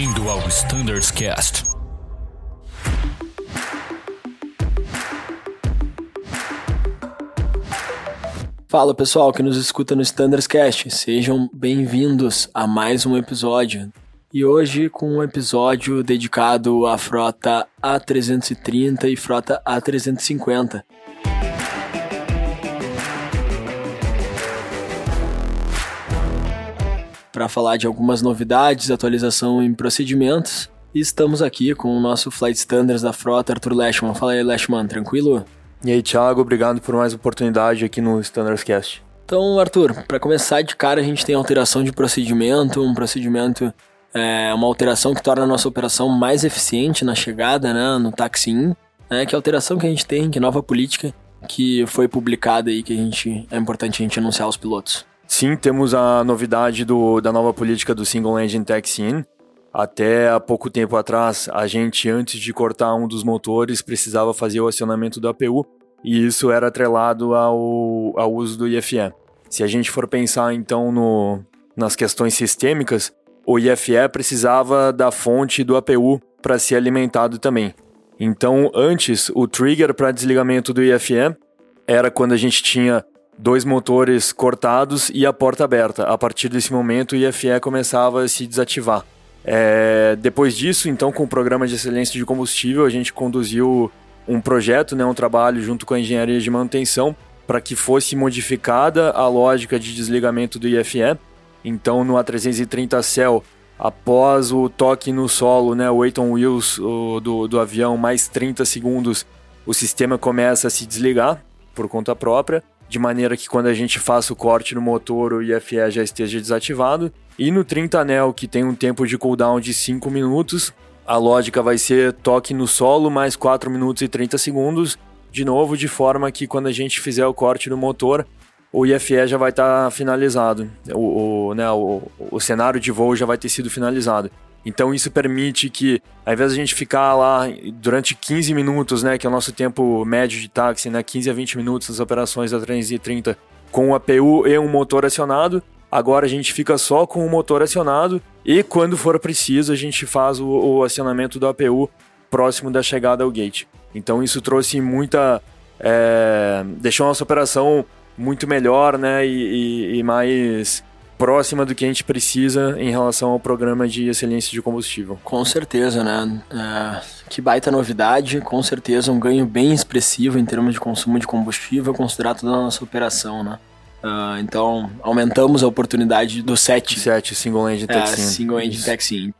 Bem-vindo ao Standards Cast. Fala pessoal que nos escuta no Standards Cast, sejam bem-vindos a mais um episódio. E hoje com um episódio dedicado à frota A330 e frota A350. Para falar de algumas novidades, atualização em procedimentos. E estamos aqui com o nosso Flight Standards da frota, Arthur Lashman. Fala aí, Lashman, tranquilo? E aí, Thiago, obrigado por mais oportunidade aqui no Standards Cast. Então, Arthur, para começar de cara, a gente tem alteração de procedimento, um procedimento, é, uma alteração que torna a nossa operação mais eficiente na chegada, né, no taxi-in, né, que é a alteração que a gente tem, que nova política que foi publicada aí, que a gente, é importante a gente anunciar aos pilotos. Sim, temos a novidade do, da nova política do Single Engine Taxi-In. Até há pouco tempo atrás, a gente, antes de cortar um dos motores, precisava fazer o acionamento do APU, e isso era atrelado ao, ao uso do IFE. Se a gente for pensar então no, nas questões sistêmicas, o IFE precisava da fonte do APU para ser alimentado também. Então, antes, o trigger para desligamento do IFE era quando a gente tinha dois motores cortados e a porta aberta. A partir desse momento, o IFE começava a se desativar. É, depois disso, então, com o programa de excelência de combustível, a gente conduziu um projeto, né, um trabalho junto com a engenharia de manutenção para que fosse modificada a lógica de desligamento do IFE. Então, no A330 Cell, após o toque no solo, né, o weight on wheels o, do, do avião, mais 30 segundos, o sistema começa a se desligar por conta própria de maneira que quando a gente faça o corte no motor, o IFE já esteja desativado. E no 30 anel, que tem um tempo de cooldown de 5 minutos, a lógica vai ser toque no solo mais 4 minutos e 30 segundos, de novo, de forma que quando a gente fizer o corte no motor, o IFE já vai estar tá finalizado, o, o, né, o, o cenário de voo já vai ter sido finalizado. Então isso permite que, ao invés de a gente ficar lá durante 15 minutos, né, que é o nosso tempo médio de táxi, né, 15 a 20 minutos nas operações da 330 com o APU e um motor acionado, agora a gente fica só com o motor acionado e quando for preciso a gente faz o, o acionamento do APU próximo da chegada ao gate. Então isso trouxe muita... É, deixou a nossa operação muito melhor, né, e, e, e mais próxima do que a gente precisa em relação ao programa de excelência de combustível. Com certeza, né? É, que baita novidade, com certeza um ganho bem expressivo em termos de consumo de combustível, considerado toda a nossa operação, né? Uh, então, aumentamos a oportunidade do 7. 7, Single Engine Taxi. É, single Engine Taxi.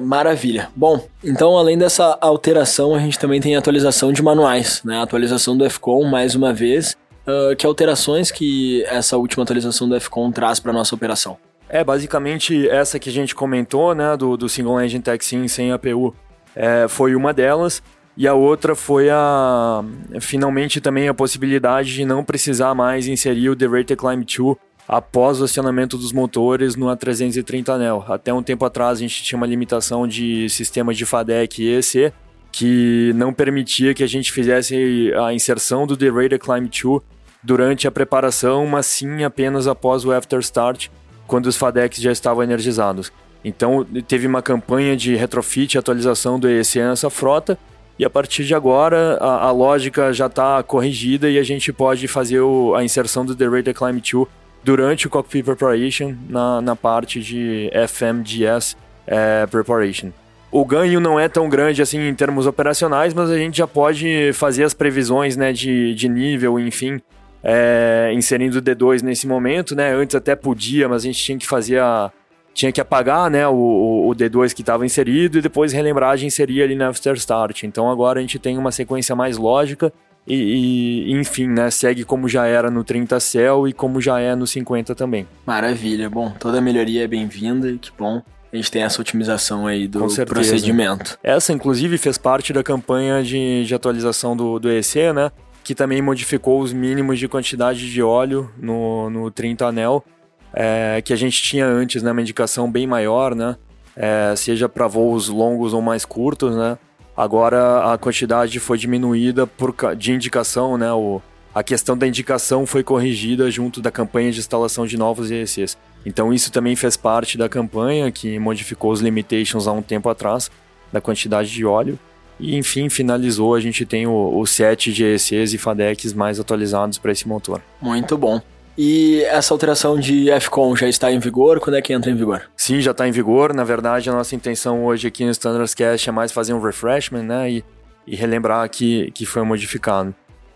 Maravilha. Bom, então além dessa alteração, a gente também tem atualização de manuais, né? atualização do FCOM mais uma vez uh, que alterações que essa última atualização do FCON traz para nossa operação? É, basicamente essa que a gente comentou, né, do, do Single Engine Taxi sem APU, é, foi uma delas. E a outra foi a finalmente também a possibilidade de não precisar mais inserir o The Rate Climb 2 após o acionamento dos motores no A330 anel. Até um tempo atrás a gente tinha uma limitação de sistema de FADEC e EC que não permitia que a gente fizesse a inserção do The Rate Climb 2 durante a preparação, mas sim apenas após o after start, quando os FADECs já estavam energizados. Então teve uma campanha de retrofit e atualização do EEC nessa frota, e a partir de agora a, a lógica já está corrigida e a gente pode fazer o, a inserção do The Radar Climb 2 durante o Cockpit Preparation na, na parte de FMGS é, Preparation. O ganho não é tão grande assim em termos operacionais, mas a gente já pode fazer as previsões né, de, de nível, enfim, é, inserindo o D2 nesse momento, né? Antes até podia, mas a gente tinha que fazer a. Tinha que apagar né, o, o D2 que estava inserido e depois relembrar de inserir ali na After Start. Então agora a gente tem uma sequência mais lógica e, e, enfim, né, segue como já era no 30 Cell e como já é no 50 também. Maravilha, bom, toda melhoria é bem-vinda e que bom a gente tem essa otimização aí do procedimento. Essa, inclusive, fez parte da campanha de, de atualização do, do EC, né? Que também modificou os mínimos de quantidade de óleo no, no 30 anel, é, que a gente tinha antes, né, uma indicação bem maior, né, é, seja para voos longos ou mais curtos, né, agora a quantidade foi diminuída por, de indicação, né, o, a questão da indicação foi corrigida junto da campanha de instalação de novos EECs. Então isso também fez parte da campanha que modificou os limitations há um tempo atrás da quantidade de óleo. E enfim, finalizou, a gente tem o, o set de EECs e FADECs mais atualizados para esse motor. Muito bom. E essa alteração de FCON já está em vigor? Quando é que entra em vigor? Sim, já está em vigor. Na verdade, a nossa intenção hoje aqui no Standards Cast é mais fazer um refreshment, né? E, e relembrar que, que foi modificado.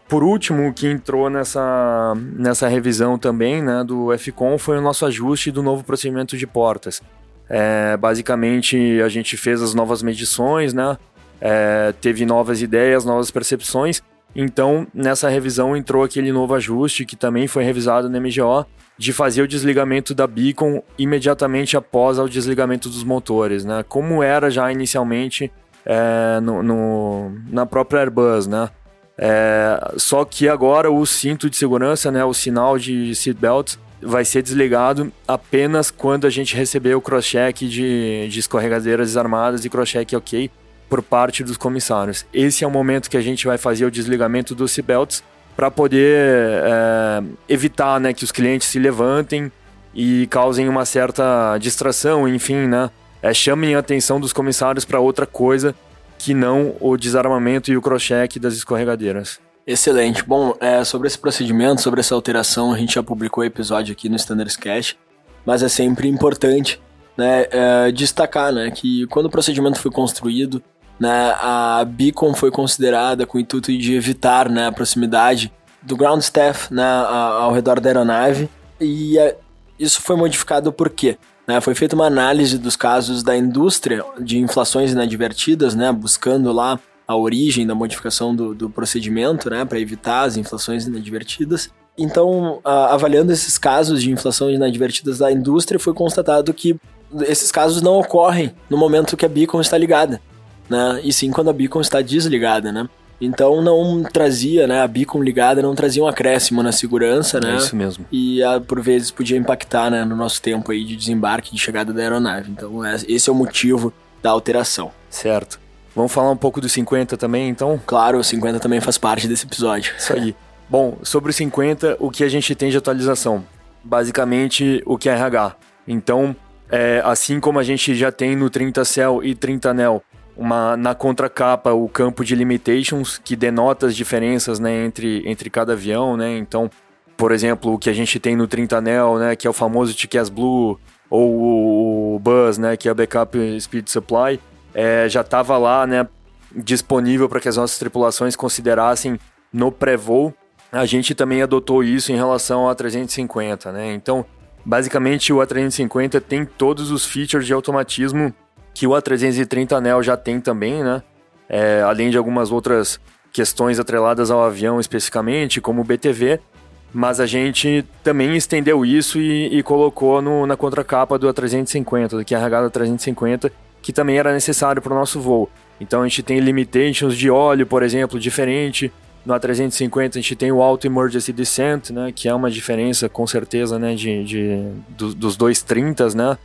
Por último, o que entrou nessa, nessa revisão também né, do FCON foi o nosso ajuste do novo procedimento de portas. É, basicamente, a gente fez as novas medições, né? É, teve novas ideias, novas percepções então, nessa revisão entrou aquele novo ajuste que também foi revisado no MGO de fazer o desligamento da beacon imediatamente após o desligamento dos motores, né? Como era já inicialmente é, no, no, na própria Airbus, né? É, só que agora o cinto de segurança, né, o sinal de seatbelt, vai ser desligado apenas quando a gente receber o cross-check de, de escorregadeiras desarmadas e cross-check ok por parte dos comissários. Esse é o momento que a gente vai fazer o desligamento dos seatbelts para poder é, evitar né, que os clientes se levantem e causem uma certa distração, enfim, né? É, chamem a atenção dos comissários para outra coisa que não o desarmamento e o cross-check das escorregadeiras. Excelente. Bom, é, sobre esse procedimento, sobre essa alteração, a gente já publicou episódio aqui no Standards Cash, mas é sempre importante né, é, destacar né, que quando o procedimento foi construído, né, a Beacon foi considerada com o intuito de evitar né, a proximidade do ground staff né, ao redor da aeronave e é, isso foi modificado por quê? Né, foi feita uma análise dos casos da indústria de inflações inadvertidas, né, buscando lá a origem da modificação do, do procedimento né, para evitar as inflações inadvertidas. Então, avaliando esses casos de inflação inadvertidas da indústria, foi constatado que esses casos não ocorrem no momento que a beacon está ligada né? E sim quando a beacon está desligada, né? Então não trazia, né, a beacon ligada não trazia um acréscimo na segurança, né? É isso mesmo. E a, por vezes podia impactar, né, no nosso tempo aí de desembarque, de chegada da aeronave. Então é, esse é o motivo da alteração. Certo. Vamos falar um pouco do 50 também, então? Claro, o 50 também faz parte desse episódio. Isso aí. Bom, sobre o 50, o que a gente tem de atualização? Basicamente, o que é RH. Então, é, assim como a gente já tem no 30 Cell e 30 Nel uma, na contracapa o campo de limitations que denota as diferenças né, entre, entre cada avião, né? Então, por exemplo, o que a gente tem no 30 Nel, né, que é o famoso TQS Blue, ou o Buzz, né, que é o Backup Speed Supply, é, já estava lá, né, disponível para que as nossas tripulações considerassem no pré-voo. A gente também adotou isso em relação ao A350, né? Então, basicamente o A350 tem todos os features de automatismo que o A330 Neo já tem também, né? É, além de algumas outras questões atreladas ao avião especificamente, como o BTV, mas a gente também estendeu isso e, e colocou no, na contracapa do A350, do QRH do A350, que também era necessário para o nosso voo. Então a gente tem limitations de óleo, por exemplo, diferente. No A350 a gente tem o Auto Emergency Descent, né, que é uma diferença com certeza né, de, de do, dos dois 30, né?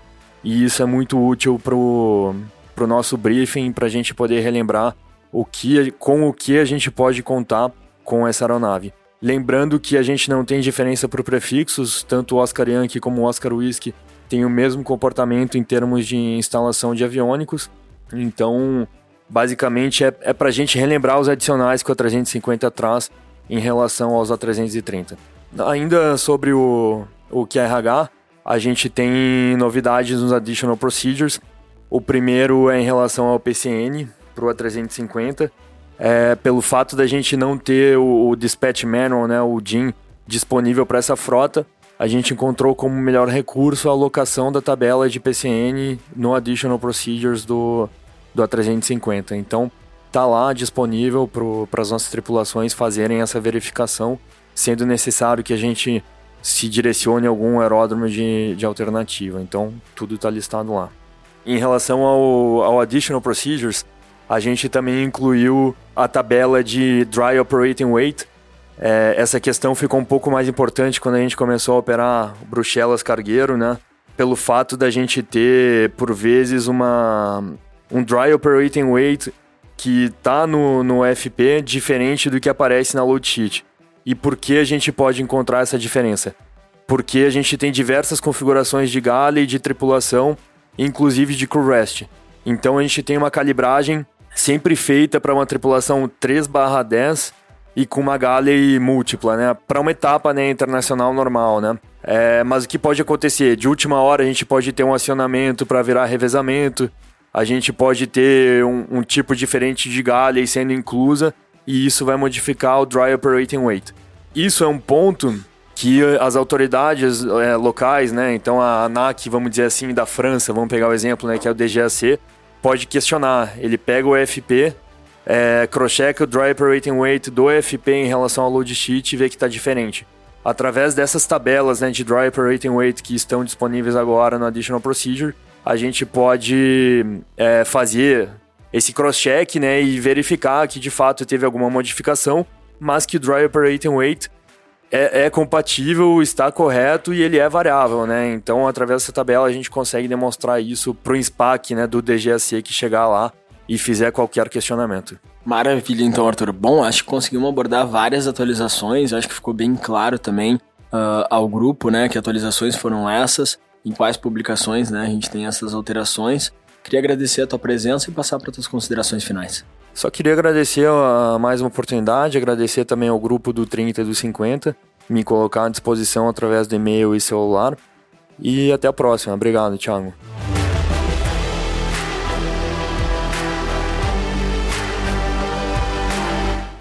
E isso é muito útil pro, pro nosso briefing, para a gente poder relembrar o que, com o que a gente pode contar com essa aeronave. Lembrando que a gente não tem diferença por prefixos, tanto o Oscar Yankee como o Oscar Whisky têm o mesmo comportamento em termos de instalação de aviônicos. Então, basicamente, é, é para a gente relembrar os adicionais que o A350 traz em relação aos A330. Ainda sobre o, o QRH, a gente tem novidades nos Additional Procedures. O primeiro é em relação ao PCN para o A350. É, pelo fato da gente não ter o, o Dispatch Manual, né, o DIN, disponível para essa frota, a gente encontrou como melhor recurso a alocação da tabela de PCN no Additional Procedures do, do A350. Então, tá lá disponível para as nossas tripulações fazerem essa verificação, sendo necessário que a gente se direcione a algum aeródromo de, de alternativa. Então, tudo está listado lá. Em relação ao, ao Additional Procedures, a gente também incluiu a tabela de Dry Operating Weight. É, essa questão ficou um pouco mais importante quando a gente começou a operar Bruxelas Cargueiro, né? Pelo fato da gente ter, por vezes, uma, um Dry Operating Weight que está no, no FP diferente do que aparece na load sheet. E por que a gente pode encontrar essa diferença? Porque a gente tem diversas configurações de galley de tripulação, inclusive de crew rest. Então a gente tem uma calibragem sempre feita para uma tripulação 3/10 e com uma galley múltipla, né? Para uma etapa né, internacional normal, né? É, mas o que pode acontecer? De última hora a gente pode ter um acionamento para virar revezamento, a gente pode ter um, um tipo diferente de galley sendo inclusa e isso vai modificar o Dry Operating Weight. Isso é um ponto que as autoridades é, locais, né, então a ANAC, vamos dizer assim, da França, vamos pegar o exemplo, né, que é o DGAC, pode questionar. Ele pega o FP, é, crosscheck o Dry Operating Weight do FP em relação ao load sheet e vê que está diferente. Através dessas tabelas né, de Dry Operating Weight que estão disponíveis agora no Additional Procedure, a gente pode é, fazer esse cross-check né, e verificar que de fato teve alguma modificação, mas que o Dry Operating Weight é, é, compatível, está correto e ele é variável, né? Então, através dessa tabela, a gente consegue demonstrar isso para o SPAC né, do DGAC que chegar lá e fizer qualquer questionamento. Maravilha, então, Arthur. Bom, acho que conseguimos abordar várias atualizações, acho que ficou bem claro também uh, ao grupo, né, que atualizações foram essas em quais publicações né, a gente tem essas alterações. Queria agradecer a tua presença e passar para tuas considerações finais. Só queria agradecer a mais uma oportunidade, agradecer também ao grupo do 30 e do 50, me colocar à disposição através do e-mail e celular. E até a próxima. Obrigado, Thiago.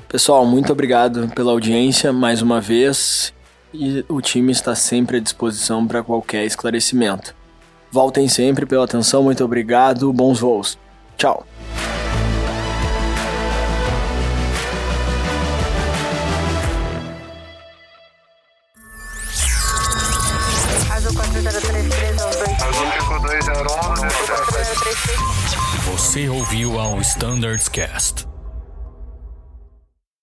Pessoal, muito obrigado pela audiência mais uma vez e o time está sempre à disposição para qualquer esclarecimento. Voltem sempre pela atenção, muito obrigado, bons voos. Tchau. Você ouviu ao Standards Cast.